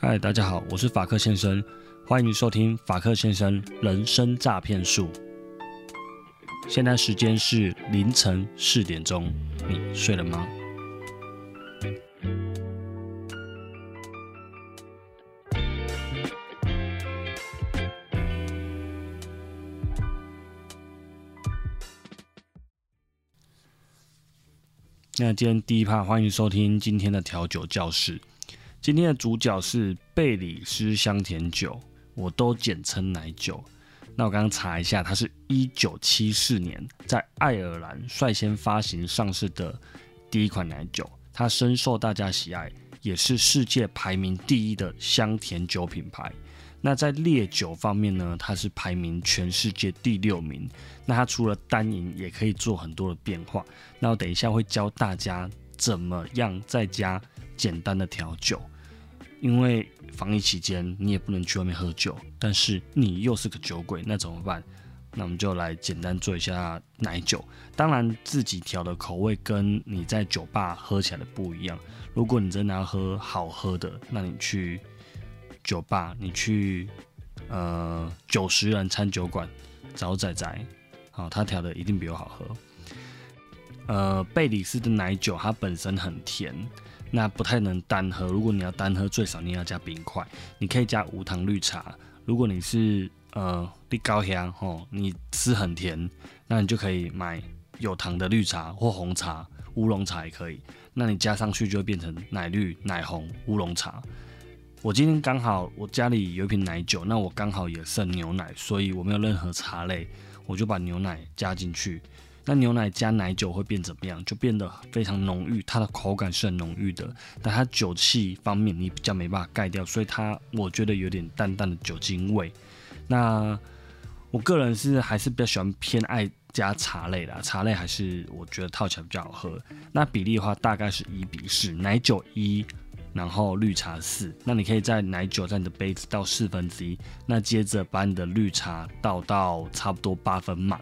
嗨，大家好，我是法克先生，欢迎收听法克先生人生诈骗术。现在时间是凌晨四点钟，你睡了吗？那今天第一趴，欢迎收听今天的调酒教室。今天的主角是贝里斯香甜酒，我都简称奶酒。那我刚刚查一下，它是一九七四年在爱尔兰率先发行上市的第一款奶酒，它深受大家喜爱，也是世界排名第一的香甜酒品牌。那在烈酒方面呢，它是排名全世界第六名。那它除了单饮，也可以做很多的变化。那我等一下会教大家怎么样在家简单的调酒。因为防疫期间，你也不能去外面喝酒，但是你又是个酒鬼，那怎么办？那我们就来简单做一下奶酒。当然，自己调的口味跟你在酒吧喝起来的不一样。如果你真的要喝好喝的，那你去。酒吧，你去呃九十人餐酒馆找仔仔，好，他调的一定比我好喝。呃，贝里斯的奶酒它本身很甜，那不太能单喝。如果你要单喝，最少你要加冰块。你可以加无糖绿茶。如果你是呃你高香吼，你吃很甜，那你就可以买有糖的绿茶或红茶、乌龙茶也可以。那你加上去就会变成奶绿、奶红、乌龙茶。我今天刚好我家里有一瓶奶酒，那我刚好也剩牛奶，所以我没有任何茶类，我就把牛奶加进去。那牛奶加奶酒会变怎么样？就变得非常浓郁，它的口感是很浓郁的，但它酒气方面你比较没办法盖掉，所以它我觉得有点淡淡的酒精味。那我个人是还是比较喜欢偏爱加茶类的，茶类还是我觉得套起来比较好喝。那比例的话大概是一比四，奶酒一。然后绿茶四，那你可以在奶酒在你的杯子倒四分之一，那接着把你的绿茶倒到差不多八分满。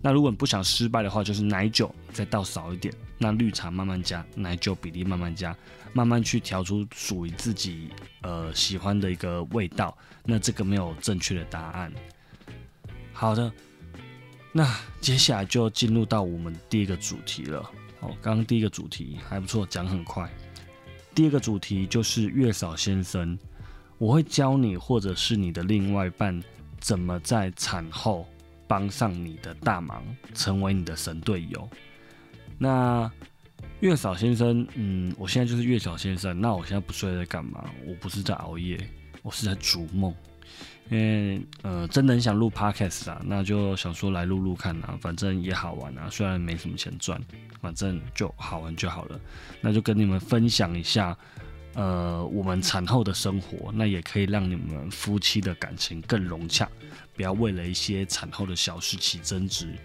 那如果你不想失败的话，就是奶酒再倒少一点，那绿茶慢慢加，奶酒比例慢慢加，慢慢去调出属于自己呃喜欢的一个味道。那这个没有正确的答案。好的，那接下来就进入到我们第一个主题了。哦，刚刚第一个主题还不错，讲很快。第二个主题就是月嫂先生，我会教你或者是你的另外一半怎么在产后帮上你的大忙，成为你的神队友。那月嫂先生，嗯，我现在就是月嫂先生。那我现在不睡在干嘛？我不是在熬夜，我是在逐梦。因为呃，真的很想录 podcast 啊，那就想说来录录看啊，反正也好玩啊，虽然没什么钱赚，反正就好玩就好了。那就跟你们分享一下，呃，我们产后的生活，那也可以让你们夫妻的感情更融洽，不要为了一些产后的小事起争执。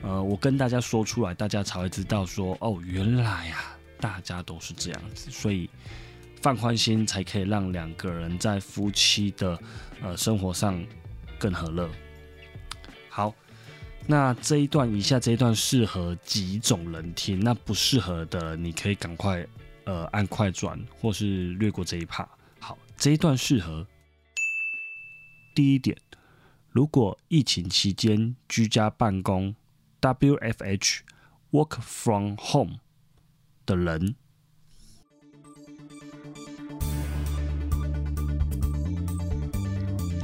呃，我跟大家说出来，大家才会知道说，哦，原来啊，大家都是这样子，所以。放宽心，才可以让两个人在夫妻的呃生活上更和乐。好，那这一段以下这一段适合几种人听，那不适合的你可以赶快呃按快转或是略过这一 part。好，这一段适合第一点，如果疫情期间居家办公 （WFH，Work from Home） 的人。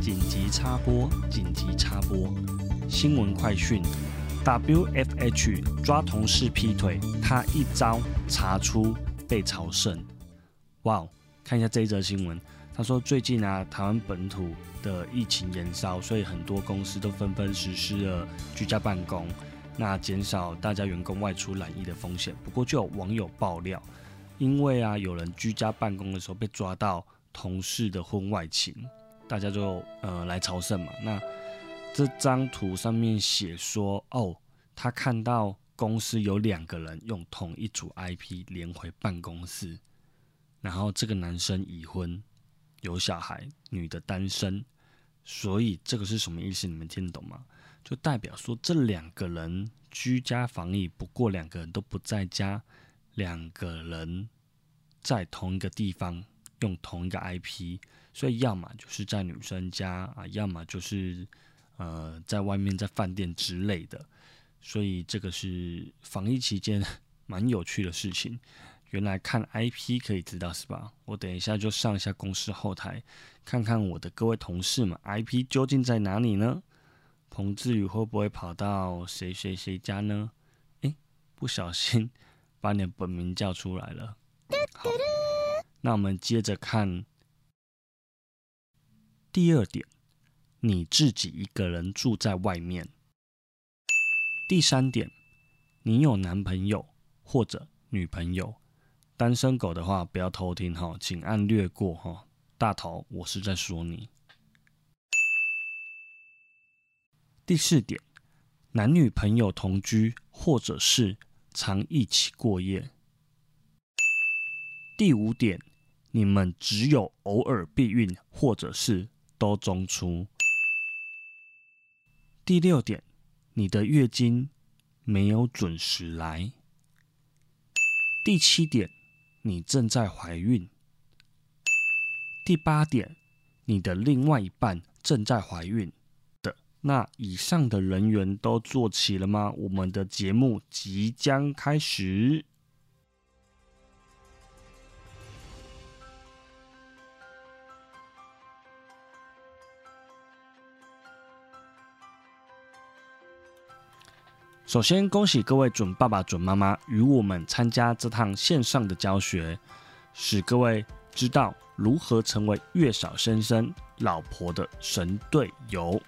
紧急插播！紧急插播！新闻快讯：WFH 抓同事劈腿，他一招查出被朝圣。哇哦！看一下这一则新闻，他说最近啊，台湾本土的疫情延烧，所以很多公司都纷纷实施了居家办公，那减少大家员工外出染疫的风险。不过就有网友爆料，因为啊，有人居家办公的时候被抓到同事的婚外情。大家就呃来朝圣嘛。那这张图上面写说，哦，他看到公司有两个人用同一组 IP 连回办公室，然后这个男生已婚有小孩，女的单身，所以这个是什么意思？你们听得懂吗？就代表说这两个人居家防疫，不过两个人都不在家，两个人在同一个地方用同一个 IP，所以要么就是在女生家啊，要么就是呃在外面在饭店之类的。所以这个是防疫期间 蛮有趣的事情。原来看 IP 可以知道是吧？我等一下就上一下公司后台，看看我的各位同事们 IP 究竟在哪里呢？彭志宇会不会跑到谁谁谁家呢？诶，不小心把你的本名叫出来了。那我们接着看第二点，你自己一个人住在外面。第三点，你有男朋友或者女朋友。单身狗的话不要偷听哈，请按略过哈。大头，我是在说你。第四点，男女朋友同居或者是常一起过夜。第五点，你们只有偶尔避孕或者是都中出。第六点。你的月经没有准时来。第七点，你正在怀孕。第八点，你的另外一半正在怀孕的。那以上的人员都做齐了吗？我们的节目即将开始。首先，恭喜各位准爸爸、准妈妈与我们参加这趟线上的教学，使各位知道如何成为月嫂先生老婆的神队友。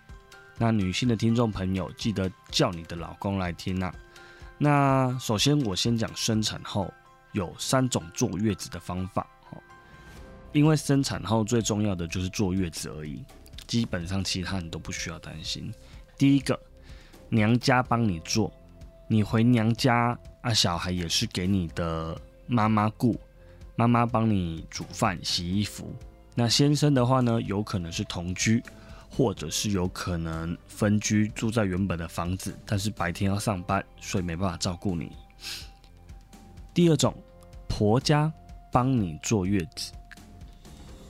那女性的听众朋友，记得叫你的老公来听啊。那首先，我先讲生产后有三种坐月子的方法。哦因为生产后最重要的就是坐月子而已，基本上其他人都不需要担心。第一个。娘家帮你做，你回娘家啊，小孩也是给你的妈妈顾，妈妈帮你煮饭、洗衣服。那先生的话呢，有可能是同居，或者是有可能分居，住在原本的房子，但是白天要上班，所以没办法照顾你。第二种，婆家帮你坐月子，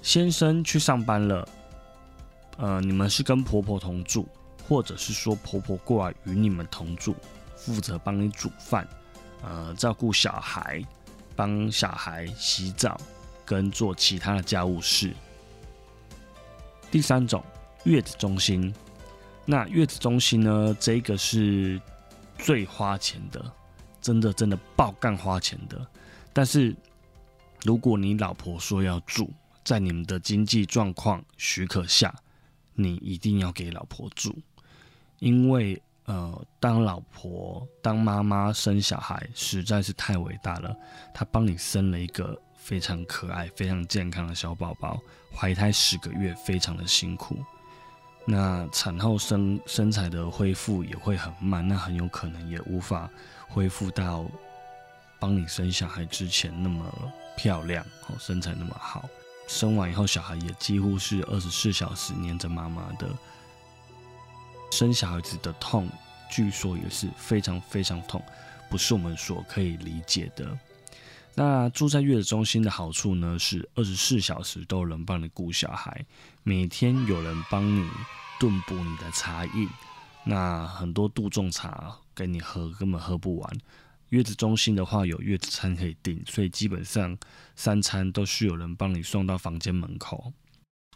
先生去上班了，呃，你们是跟婆婆同住。或者是说婆婆过来与你们同住，负责帮你煮饭，呃，照顾小孩，帮小孩洗澡，跟做其他的家务事。第三种，月子中心。那月子中心呢，这个是最花钱的，真的真的爆干花钱的。但是如果你老婆说要住，在你们的经济状况许可下，你一定要给老婆住。因为呃，当老婆、当妈妈生小孩实在是太伟大了。她帮你生了一个非常可爱、非常健康的小宝宝，怀胎十个月，非常的辛苦。那产后生身材的恢复也会很慢，那很有可能也无法恢复到帮你生小孩之前那么漂亮，哦，身材那么好。生完以后，小孩也几乎是二十四小时黏着妈妈的。生小孩子的痛，据说也是非常非常痛，不是我们所可以理解的。那住在月子中心的好处呢，是二十四小时都有人帮你顾小孩，每天有人帮你炖补你的茶饮。那很多杜仲茶给你喝，根本喝不完。月子中心的话，有月子餐可以订，所以基本上三餐都是有人帮你送到房间门口，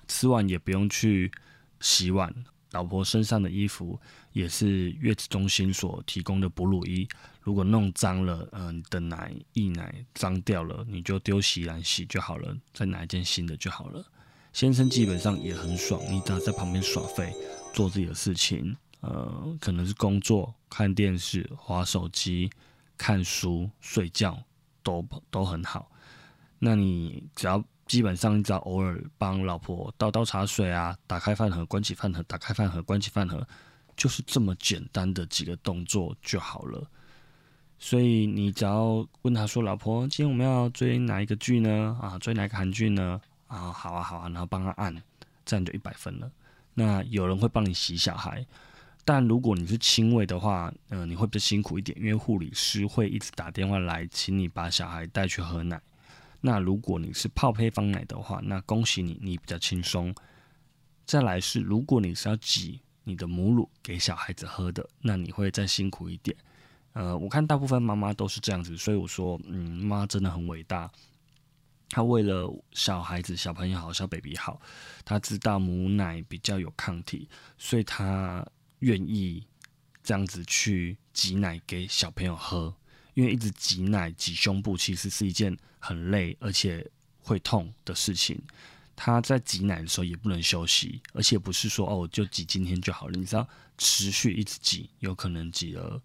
吃完也不用去洗碗。老婆身上的衣服也是月子中心所提供的哺乳衣，如果弄脏了，嗯，的奶溢奶脏掉了，你就丢洗衣篮洗就好了，再拿一件新的就好了。先生基本上也很爽，你只要在旁边耍废，做自己的事情，呃，可能是工作、看电视、划手机、看书、睡觉，都都很好。那你只要。基本上，你只要偶尔帮老婆倒倒茶水啊，打开饭盒、关起饭盒、打开饭盒、关起饭盒，就是这么简单的几个动作就好了。所以你只要问他说：“老婆，今天我们要追哪一个剧呢？啊，追哪个韩剧呢？啊，好啊，好啊。”然后帮他按，这样就一百分了。那有人会帮你洗小孩，但如果你是亲喂的话，嗯，你会比较辛苦一点，因为护理师会一直打电话来，请你把小孩带去喝奶。那如果你是泡配方奶的话，那恭喜你，你比较轻松。再来是，如果你是要挤你的母乳给小孩子喝的，那你会再辛苦一点。呃，我看大部分妈妈都是这样子，所以我说，嗯，妈真的很伟大。她为了小孩子、小朋友好、小 baby 好，她知道母奶比较有抗体，所以她愿意这样子去挤奶给小朋友喝。因为一直挤奶、挤胸部，其实是一件很累而且会痛的事情。他在挤奶的时候也不能休息，而且不是说哦，就挤今天就好了。你知道，持续一直挤，有可能挤了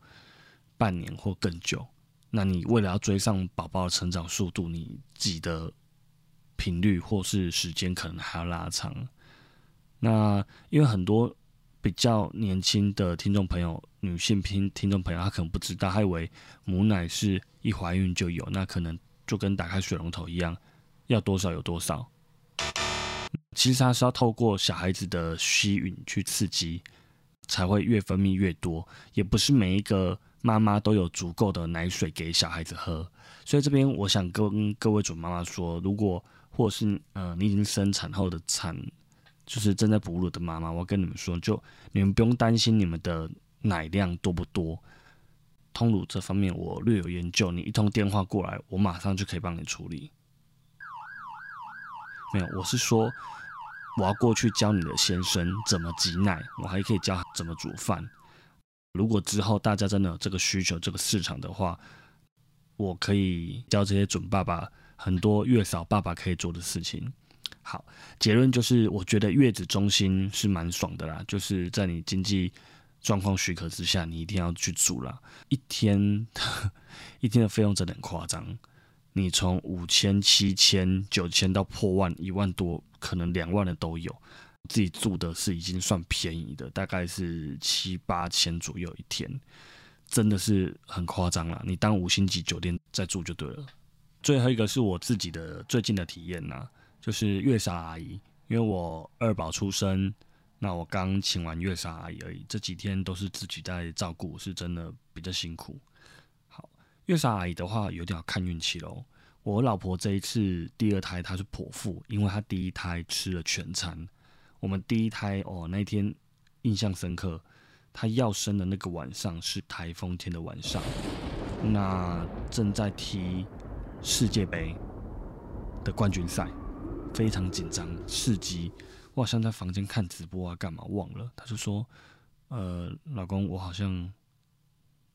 半年或更久。那你为了要追上宝宝的成长速度，你挤的频率或是时间可能还要拉长。那因为很多比较年轻的听众朋友，女性听听众朋友，她可能不知道，她以为母奶是一怀孕就有，那可能就跟打开水龙头一样，要多少有多少。其实它是要透过小孩子的吸吮去刺激，才会越分泌越多，也不是每一个。妈妈都有足够的奶水给小孩子喝，所以这边我想跟各位准妈妈说，如果或是呃你已经生产后的产，就是正在哺乳的妈妈，我跟你们说，就你们不用担心你们的奶量多不多，通乳这方面我略有研究，你一通电话过来，我马上就可以帮你处理。没有，我是说我要过去教你的先生怎么挤奶，我还可以教怎么煮饭。如果之后大家真的有这个需求、这个市场的话，我可以教这些准爸爸很多月嫂爸爸可以做的事情。好，结论就是，我觉得月子中心是蛮爽的啦，就是在你经济状况许可之下，你一定要去住啦。一天 一天的费用真的很夸张，你从五千、七千、九千到破万、一万多，可能两万的都有。自己住的是已经算便宜的，大概是七八千左右一天，真的是很夸张了。你当五星级酒店在住就对了。最后一个是我自己的最近的体验呐，就是月嫂阿姨，因为我二宝出生，那我刚请完月嫂阿姨而已，这几天都是自己在照顾，是真的比较辛苦。好，月嫂阿姨的话有点看运气喽。我老婆这一次第二胎她是剖腹，因为她第一胎吃了全餐。我们第一胎哦，那天印象深刻。她要生的那个晚上是台风天的晚上，那正在踢世界杯的冠军赛，非常紧张，刺激。我好像在房间看直播啊，干嘛忘了？他就说：“呃，老公，我好像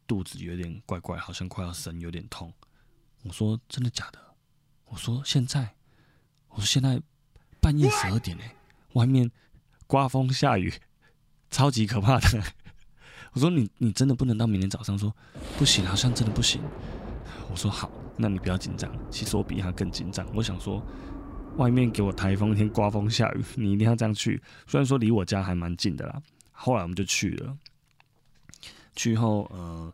肚子有点怪怪，好像快要生，有点痛。”我说：“真的假的？”我说：“现在？”我说：“现在半夜十二点呢。”外面刮风下雨，超级可怕的。我说你你真的不能到明天早上说不行，好像真的不行。我说好，那你不要紧张。其实我比他更紧张。我想说，外面给我台风天刮风下雨，你一定要这样去。虽然说离我家还蛮近的啦。后来我们就去了，去后呃，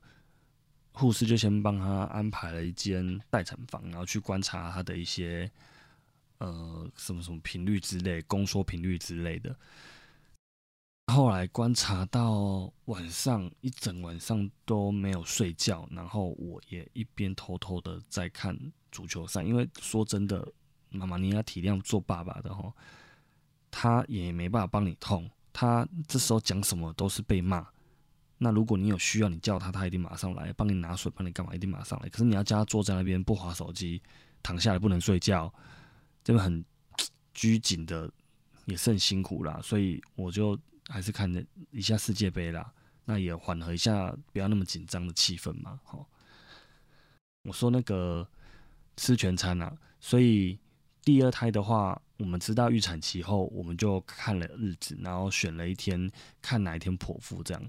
护士就先帮他安排了一间待产房，然后去观察他的一些。呃，什么什么频率之类，宫缩频率之类的。后来观察到晚上一整晚上都没有睡觉，然后我也一边偷偷的在看足球赛。因为说真的，妈妈你要体谅做爸爸的哦，他也没办法帮你痛，他这时候讲什么都是被骂。那如果你有需要，你叫他，他一定马上来帮你拿水，帮你干嘛，一定马上来。可是你要叫他坐在那边不划手机，躺下来不能睡觉。真的很 拘谨的，也是很辛苦啦，所以我就还是看了一下世界杯啦，那也缓和一下不要那么紧张的气氛嘛。好，我说那个吃全餐啊，所以第二胎的话，我们知道预产期后，我们就看了日子，然后选了一天，看哪一天剖腹这样。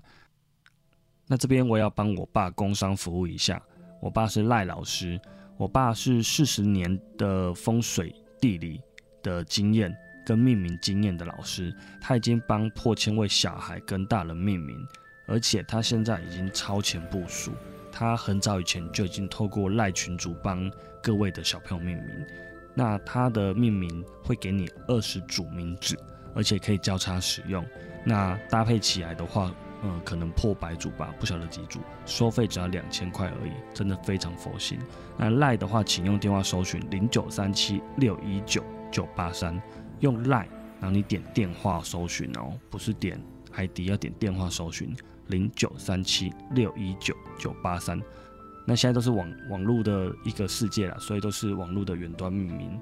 那这边我要帮我爸工商服务一下，我爸是赖老师，我爸是四十年的风水。地理的经验跟命名经验的老师，他已经帮破千位小孩跟大人命名，而且他现在已经超前部署。他很早以前就已经透过赖群主帮各位的小朋友命名。那它的命名会给你二十组名字，而且可以交叉使用。那搭配起来的话，呃，可能破百组吧，不晓得几组，收费只要两千块而已，真的非常佛心。那赖的话，请用电话搜寻零九三七六一九九八三，用赖，然后你点电话搜寻哦，不是点海底，要点电话搜寻零九三七六一九九八三。那现在都是网网络的一个世界了，所以都是网络的远端命名。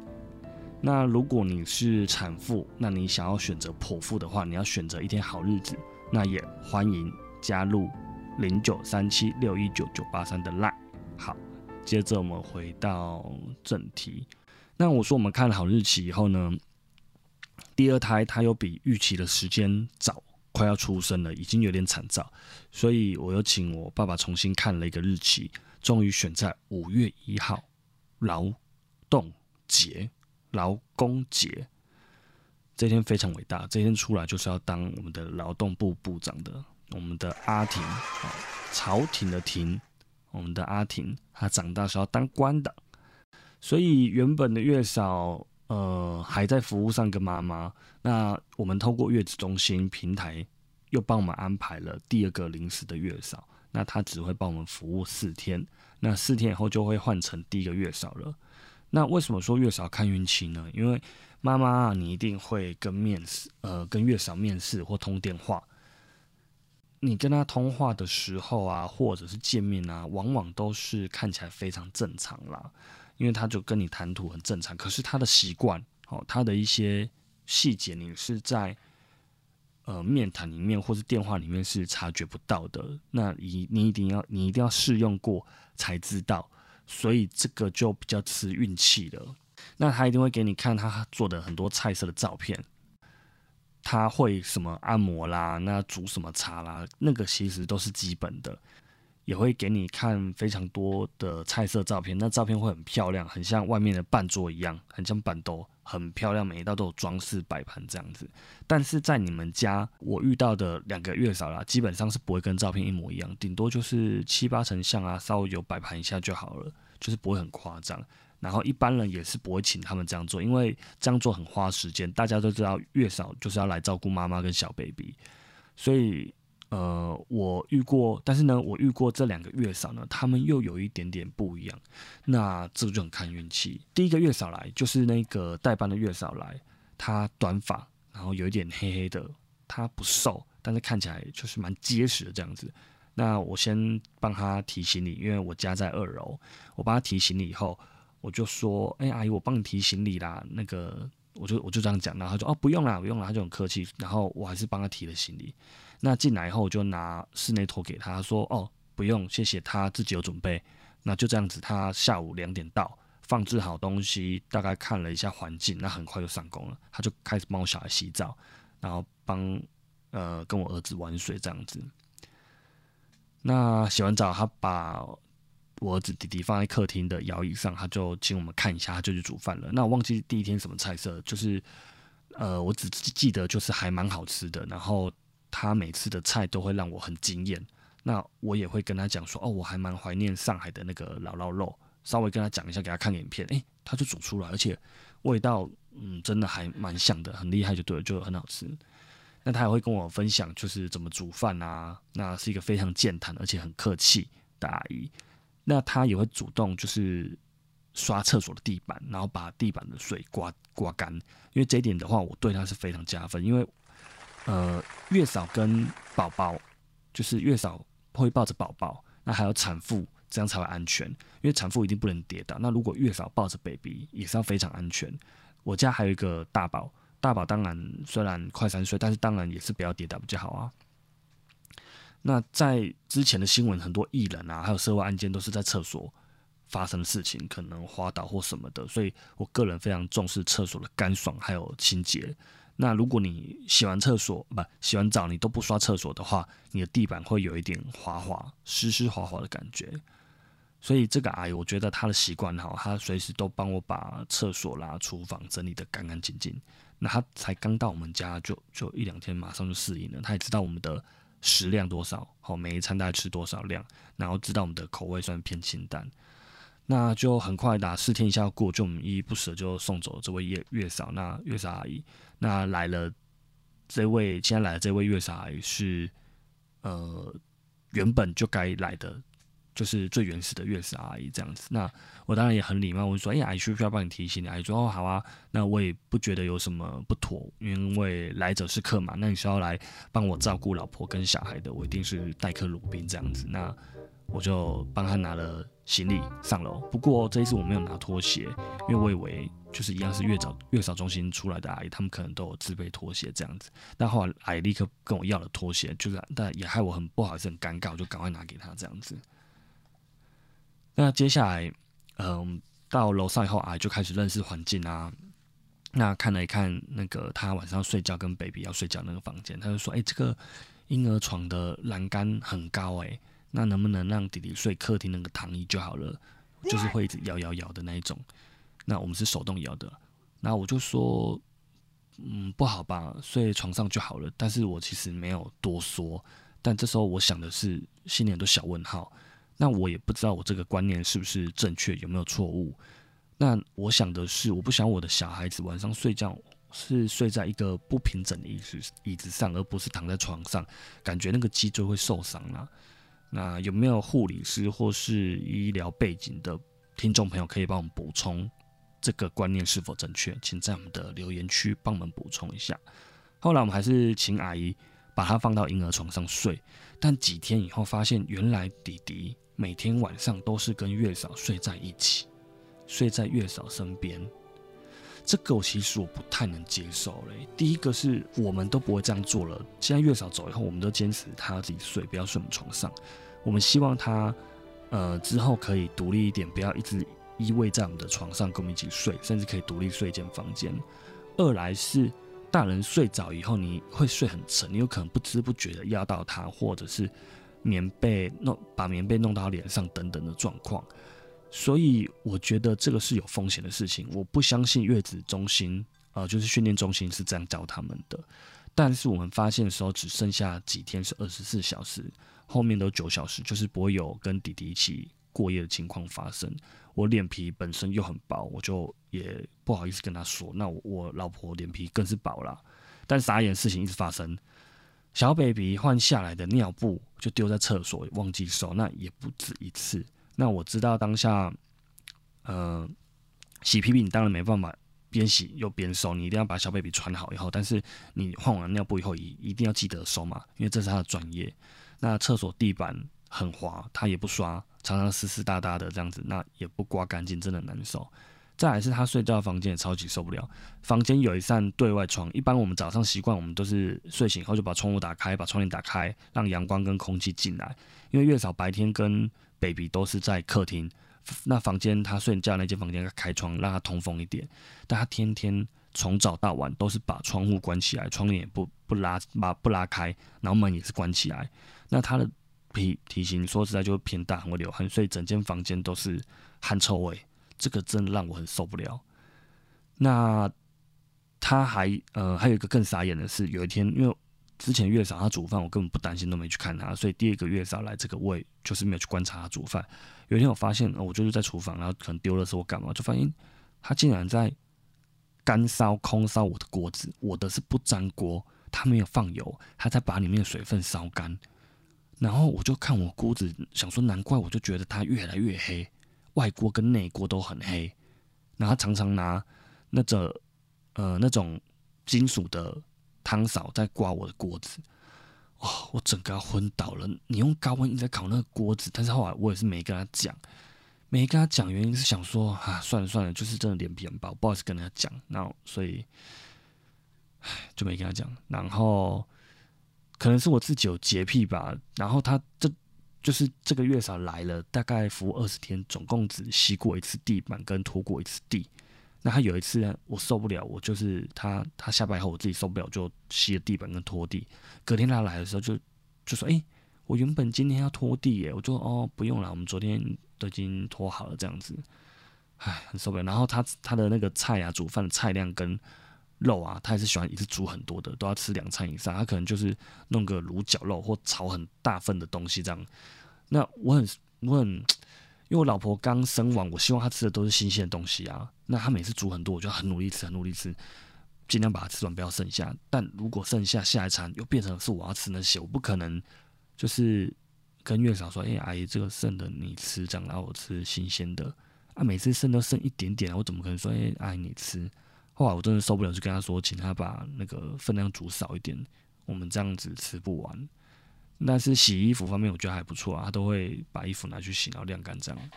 那如果你是产妇，那你想要选择剖腹的话，你要选择一天好日子。那也欢迎加入零九三七六一九九八三的 line。好，接着我们回到正题。那我说我们看好日期以后呢，第二胎它又比预期的时间早，快要出生了，已经有点惨躁，所以我又请我爸爸重新看了一个日期，终于选在五月一号，劳动节，劳工节。这天非常伟大，这天出来就是要当我们的劳动部部长的，我们的阿婷啊，朝廷的廷，我们的阿婷，她长大是要当官的，所以原本的月嫂呃还在服务上跟妈妈，那我们透过月子中心平台又帮我们安排了第二个临时的月嫂，那他只会帮我们服务四天，那四天以后就会换成第一个月嫂了。那为什么说月嫂看运气呢？因为妈妈，啊你一定会跟面试，呃，跟月嫂面试或通电话。你跟他通话的时候啊，或者是见面啊，往往都是看起来非常正常啦，因为他就跟你谈吐很正常。可是他的习惯，哦，他的一些细节，你是在呃面谈里面或是电话里面是察觉不到的。那你你一定要你一定要试用过才知道，所以这个就比较吃运气了。那他一定会给你看他做的很多菜色的照片，他会什么按摩啦，那煮什么茶啦，那个其实都是基本的，也会给你看非常多的菜色照片，那照片会很漂亮，很像外面的半桌一样，很像板豆，很漂亮，每一道都有装饰摆盘这样子。但是在你们家，我遇到的两个月嫂啦，基本上是不会跟照片一模一样，顶多就是七八成像啊，稍微有摆盘一下就好了，就是不会很夸张。然后一般人也是不会请他们这样做，因为这样做很花时间。大家都知道，月嫂就是要来照顾妈妈跟小 baby，所以呃，我遇过，但是呢，我遇过这两个月嫂呢，他们又有一点点不一样。那这就很看运气。第一个月嫂来就是那个代班的月嫂来，她短发，然后有一点黑黑的，她不瘦，但是看起来就是蛮结实的这样子。那我先帮她提行李，因为我家在二楼，我帮她提行李以后。我就说，哎，阿姨，我帮你提行李啦。那个，我就我就这样讲，然后他就哦，不用啦，不用啦，他就很客气。然后我还是帮他提了行李。那进来以后，我就拿室内拖给他，他说哦，不用，谢谢，他自己有准备。那就这样子，他下午两点到，放置好东西，大概看了一下环境，那很快就上工了。他就开始帮我小孩洗澡，然后帮呃跟我儿子玩水这样子。那洗完澡，他把。我儿子弟弟放在客厅的摇椅上，他就请我们看一下，他就去煮饭了。那我忘记第一天什么菜色，就是呃，我只记得就是还蛮好吃的。然后他每次的菜都会让我很惊艳。那我也会跟他讲说，哦，我还蛮怀念上海的那个姥姥肉，稍微跟他讲一下，给他看影片，诶，他就煮出来，而且味道嗯，真的还蛮像的，很厉害，就对了，就很好吃。那他也会跟我分享，就是怎么煮饭啊。那是一个非常健谈而且很客气的阿姨。那他也会主动就是刷厕所的地板，然后把地板的水刮刮干。因为这一点的话，我对他是非常加分。因为呃，月嫂跟宝宝，就是月嫂会抱着宝宝，那还有产妇，这样才会安全。因为产妇一定不能跌倒。那如果月嫂抱着 baby，也是要非常安全。我家还有一个大宝，大宝当然虽然快三岁，但是当然也是不要跌倒比较好啊。那在之前的新闻，很多艺人啊，还有社会案件都是在厕所发生的事情，可能滑倒或什么的，所以我个人非常重视厕所的干爽还有清洁。那如果你洗完厕所不洗完澡，你都不刷厕所的话，你的地板会有一点滑滑、湿湿滑滑的感觉。所以这个阿姨，我觉得她的习惯好，她随时都帮我把厕所啦、厨房整理的干干净净。那她才刚到我们家，就就一两天，马上就适应了。她也知道我们的。食量多少？好，每一餐大概吃多少量？然后知道我们的口味算偏清淡，那就很快打四天一下过，就我们依依不舍就送走了这位月月嫂。那月嫂阿姨，那来了这位，今天来的这位月嫂阿姨是呃原本就该来的。就是最原始的月嫂阿姨这样子，那我当然也很礼貌，我说：“哎，阿姨需不需要帮你提醒你？”阿姨说：“哦，好啊。”那我也不觉得有什么不妥，因为来者是客嘛。那你是要来帮我照顾老婆跟小孩的，我一定是待客如宾这样子。那我就帮他拿了行李上楼。不过这一次我没有拿拖鞋，因为我以为就是一样是月嫂月嫂中心出来的阿姨，他们可能都有自备拖鞋这样子。但后来阿姨立刻跟我要了拖鞋，就是但也害我很不好意思、很尴尬，我就赶快拿给他这样子。那接下来，嗯，到楼上以后啊，就开始认识环境啊。那看了一看那个他晚上睡觉跟 baby 要睡觉那个房间，他就说：“哎，这个婴儿床的栏杆很高，哎，那能不能让弟弟睡客厅那个躺椅就好了？就是会一直摇摇摇的那一种。那我们是手动摇的。那我就说，嗯，不好吧，睡床上就好了。但是我其实没有多说。但这时候我想的是，心里很多小问号。那我也不知道我这个观念是不是正确，有没有错误？那我想的是，我不想我的小孩子晚上睡觉是睡在一个不平整的椅子椅子上，而不是躺在床上，感觉那个脊椎会受伤啊。那有没有护理师或是医疗背景的听众朋友可以帮我们补充这个观念是否正确？请在我们的留言区帮我们补充一下。后来我们还是请阿姨把他放到婴儿床上睡，但几天以后发现，原来弟弟。每天晚上都是跟月嫂睡在一起，睡在月嫂身边。这个我其实我不太能接受嘞。第一个是我们都不会这样做了。现在月嫂走以后，我们都坚持他要自己睡，不要睡我们床上。我们希望他呃之后可以独立一点，不要一直依偎在我们的床上跟我们一起睡，甚至可以独立睡一间房间。二来是大人睡着以后，你会睡很沉，你有可能不知不觉的压到他，或者是。棉被弄把棉被弄到脸上等等的状况，所以我觉得这个是有风险的事情。我不相信月子中心，呃，就是训练中心是这样教他们的。但是我们发现的时候，只剩下几天是二十四小时，后面都九小时，就是不会有跟弟弟一起过夜的情况发生。我脸皮本身又很薄，我就也不好意思跟他说。那我我老婆脸皮更是薄了，但傻眼事情一直发生。小 baby 换下来的尿布就丢在厕所，忘记收，那也不止一次。那我知道当下，呃，洗屁屁你当然没办法边洗又边收，你一定要把小 baby 穿好以后，但是你换完尿布以后一一定要记得收嘛，因为这是他的专业。那厕所地板很滑，他也不刷，常常湿湿哒哒的这样子，那也不刮干净，真的难受。再来是他睡觉房间也超级受不了。房间有一扇对外窗，一般我们早上习惯，我们都是睡醒后就把窗户打开，把窗帘打开，让阳光跟空气进来。因为月嫂白天跟 baby 都是在客厅，那房间他睡觉那间房间开窗，让他通风一点。但他天天从早到晚都是把窗户关起来，窗帘也不不拉，把不拉开，然后门也是关起来。那他的体体型说实在就偏大，很会流汗，所以整间房间都是汗臭味。这个真的让我很受不了。那他还呃还有一个更傻眼的是，有一天因为之前月嫂他煮饭，我根本不担心，都没去看他，所以第二个月嫂来这个位就是没有去观察他煮饭。有一天我发现，我就是在厨房，然后可能丢了时候我干嘛，就发现他竟然在干烧空烧我的锅子，我的是不粘锅，他没有放油，他在把里面的水分烧干。然后我就看我锅子，想说难怪，我就觉得它越来越黑。外锅跟内锅都很黑，然后常常拿那个呃那种金属的汤勺在刮我的锅子，哇！我整个昏倒了。你用高温一直在烤那个锅子，但是后来我也是没跟他讲，没跟他讲，原因是想说啊，算了算了，就是真的脸皮很薄，不好意思跟他讲，然后所以唉就没跟他讲。然后可能是我自己有洁癖吧，然后他这。就是这个月嫂来了，大概服务二十天，总共只吸过一次地板跟拖过一次地。那他有一次呢，我受不了，我就是他他下班以后，我自己受不了，就吸了地板跟拖地。隔天他来的时候，就就说：“哎，我原本今天要拖地耶。”我就哦，不用了，我们昨天都已经拖好了，这样子。唉，很受不了。然后他他的那个菜啊，煮饭的菜量跟肉啊，他也是喜欢一次煮很多的，都要吃两餐以上。他可能就是弄个卤绞肉或炒很大份的东西这样。那我很我很，因为我老婆刚生完，我希望她吃的都是新鲜的东西啊。那他每次煮很多，我就很努力吃，很努力吃，尽量把它吃完，不要剩下。但如果剩下下一餐又变成是我要吃那些，我不可能就是跟月嫂说：“哎，阿姨，这个剩的你吃，这样然后我吃新鲜的。”啊，每次剩都剩一点点，我怎么可能说：“哎，阿姨你吃？”后来我真的受不了，就跟他说：“请他把那个分量煮少一点，我们这样子吃不完。”但是洗衣服方面，我觉得还不错啊，他都会把衣服拿去洗，然后晾干这样，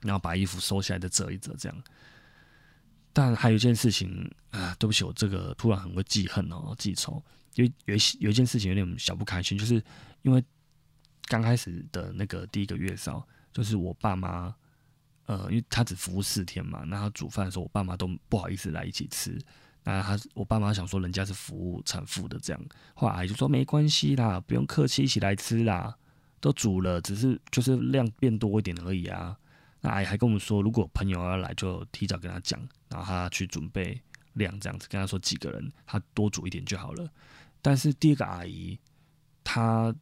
然后把衣服收起来再折一折这样。但还有一件事情啊，对不起，我这个突然很会记恨哦，记仇。有有有一件事情有点小不开心，就是因为刚开始的那个第一个月嫂，就是我爸妈，呃，因为他只服务四天嘛，那他煮饭的时候，我爸妈都不好意思来一起吃。那他我爸妈想说，人家是服务产妇的这样，后来就说没关系啦，不用客气，一起来吃啦，都煮了，只是就是量变多一点而已啊。那阿姨还跟我们说，如果朋友要来，就提早跟他讲，然后他去准备量这样子，跟他说几个人，他多煮一点就好了。但是第二个阿姨，她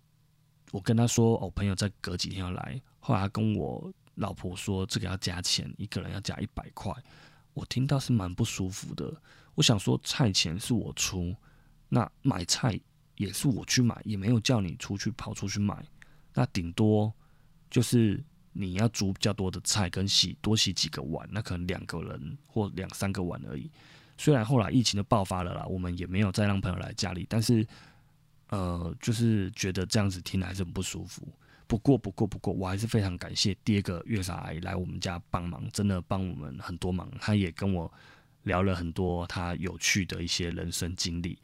我跟她说，哦，朋友在隔几天要来，后来跟我老婆说，这个要加钱，一个人要加一百块。我听到是蛮不舒服的。我想说，菜钱是我出，那买菜也是我去买，也没有叫你出去跑出去买，那顶多就是。你要煮比较多的菜，跟洗多洗几个碗，那可能两个人或两三个碗而已。虽然后来疫情就爆发了啦，我们也没有再让朋友来家里，但是呃，就是觉得这样子听还是很不舒服。不过，不过，不过，我还是非常感谢第二个月嫂阿姨来我们家帮忙，真的帮我们很多忙。她也跟我聊了很多她有趣的一些人生经历。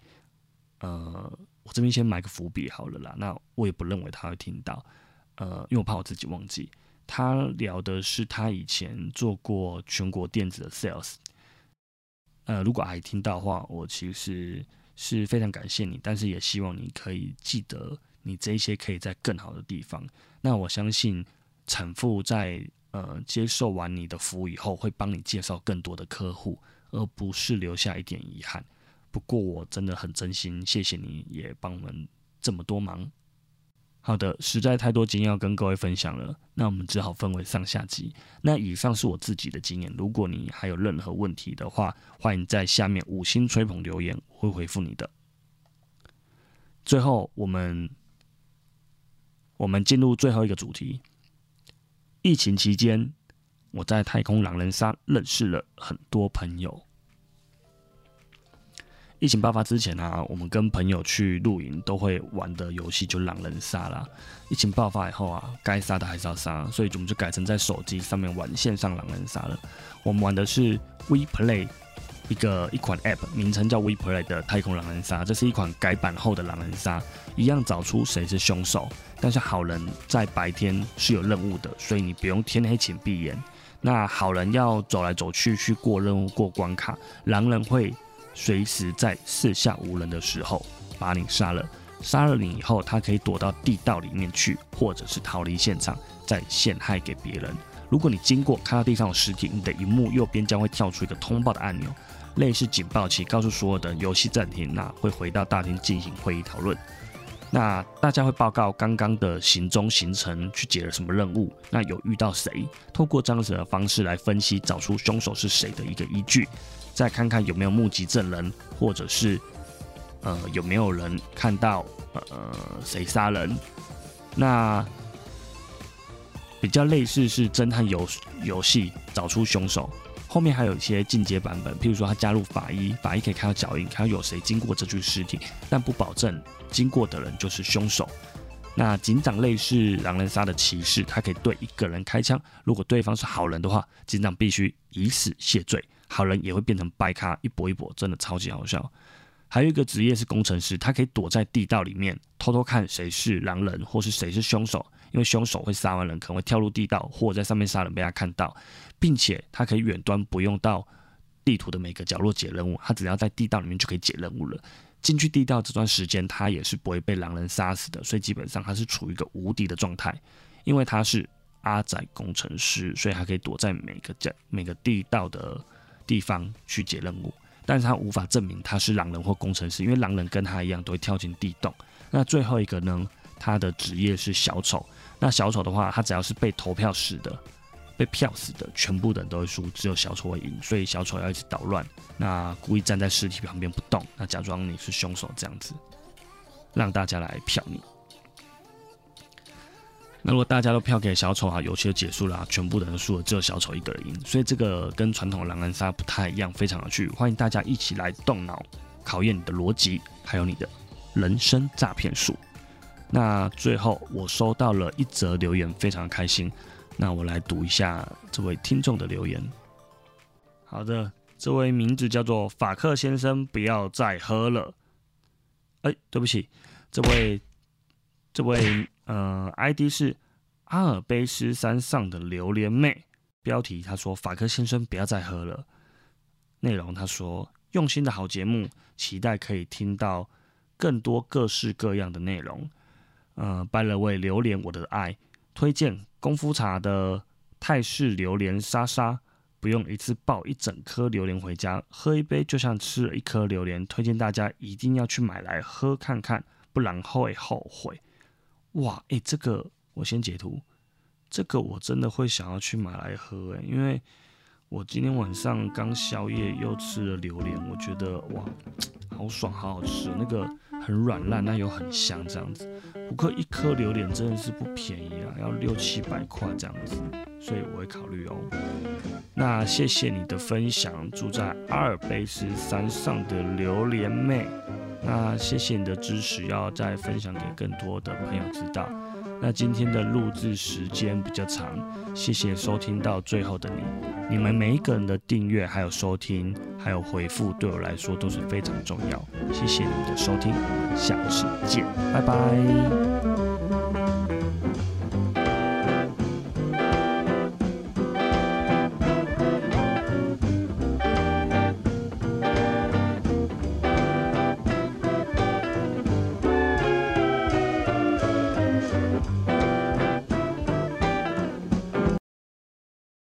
呃，我这边先埋个伏笔好了啦，那我也不认为她会听到，呃，因为我怕我自己忘记。他聊的是他以前做过全国电子的 sales，呃，如果阿姨听到的话，我其实是非常感谢你，但是也希望你可以记得你这些可以在更好的地方。那我相信产妇在呃接受完你的服务以后，会帮你介绍更多的客户，而不是留下一点遗憾。不过我真的很真心谢谢你，也帮我们这么多忙。好的，实在太多经验要跟各位分享了，那我们只好分为上下集。那以上是我自己的经验，如果你还有任何问题的话，欢迎在下面五星吹捧留言，我会回复你的。最后，我们我们进入最后一个主题。疫情期间，我在太空狼人杀认识了很多朋友。疫情爆发之前啊，我们跟朋友去露营都会玩的游戏就狼人杀啦。疫情爆发以后啊，该杀的还是要杀，所以我们就改成在手机上面玩线上狼人杀了。我们玩的是 WePlay 一个一款 App，名称叫 WePlay 的太空狼人杀。这是一款改版后的狼人杀，一样找出谁是凶手，但是好人在白天是有任务的，所以你不用天黑前闭眼。那好人要走来走去去过任务过关卡，狼人会。随时在四下无人的时候把你杀了，杀了你以后，他可以躲到地道里面去，或者是逃离现场，再陷害给别人。如果你经过看到地上有尸体，你的荧幕右边将会跳出一个通报的按钮，类似警报器，告诉所有的游戏暂停，那会回到大厅进行会议讨论。那大家会报告刚刚的行踪行程，去解了什么任务，那有遇到谁，透过这样子的方式来分析，找出凶手是谁的一个依据。再看看有没有目击证人，或者是呃有没有人看到呃谁杀人？那比较类似是侦探游游戏找出凶手。后面还有一些进阶版本，譬如说他加入法医，法医可以看到脚印，看到有谁经过这具尸体，但不保证经过的人就是凶手。那警长类似狼人杀的骑士，他可以对一个人开枪，如果对方是好人的话，警长必须以死谢罪。好人也会变成白咖，一搏一搏，真的超级好笑。还有一个职业是工程师，他可以躲在地道里面偷偷看谁是狼人或是谁是凶手，因为凶手会杀完人可能会跳入地道或者在上面杀人被他看到，并且他可以远端不用到地图的每个角落解任务，他只要在地道里面就可以解任务了。进去地道这段时间他也是不会被狼人杀死的，所以基本上他是处于一个无敌的状态，因为他是阿仔工程师，所以他可以躲在每个角每个地道的。地方去解任务，但是他无法证明他是狼人或工程师，因为狼人跟他一样都会跳进地洞。那最后一个呢？他的职业是小丑。那小丑的话，他只要是被投票死的、被票死的，全部的人都会输，只有小丑会赢。所以小丑要一直捣乱，那故意站在尸体旁边不动，那假装你是凶手这样子，让大家来票你。那如果大家都票给小丑啊，游戏就结束了，啊全部的人输了，只有小丑一个人赢，所以这个跟传统狼人杀不太一样，非常有趣，欢迎大家一起来动脑，考验你的逻辑，还有你的人生诈骗术。那最后我收到了一则留言，非常开心，那我来读一下这位听众的留言。好的，这位名字叫做法克先生，不要再喝了。哎，对不起，这位这位。呃，ID 是阿尔卑斯山上的榴莲妹。标题他说：“法科先生不要再喝了。”内容他说：“用心的好节目，期待可以听到更多各式各样的内容。”呃，拜了位榴莲，我的爱，推荐功夫茶的泰式榴莲沙沙，不用一次抱一整颗榴莲回家，喝一杯就像吃了一颗榴莲。推荐大家一定要去买来喝看看，不然会后悔。哇，哎，这个我先截图，这个我真的会想要去买来喝，哎，因为我今天晚上刚宵夜又吃了榴莲，我觉得哇，好爽，好好吃，那个很软烂，但又很香，这样子。不过一颗榴莲真的是不便宜啊，要六七百块这样子，所以我会考虑哦。那谢谢你的分享，住在阿尔卑斯山上的榴莲妹。那谢谢你的支持，要再分享给更多的朋友知道。那今天的录制时间比较长，谢谢收听到最后的你，你们每一个人的订阅、还有收听、还有回复，对我来说都是非常重要。谢谢你们的收听，下次见，拜拜。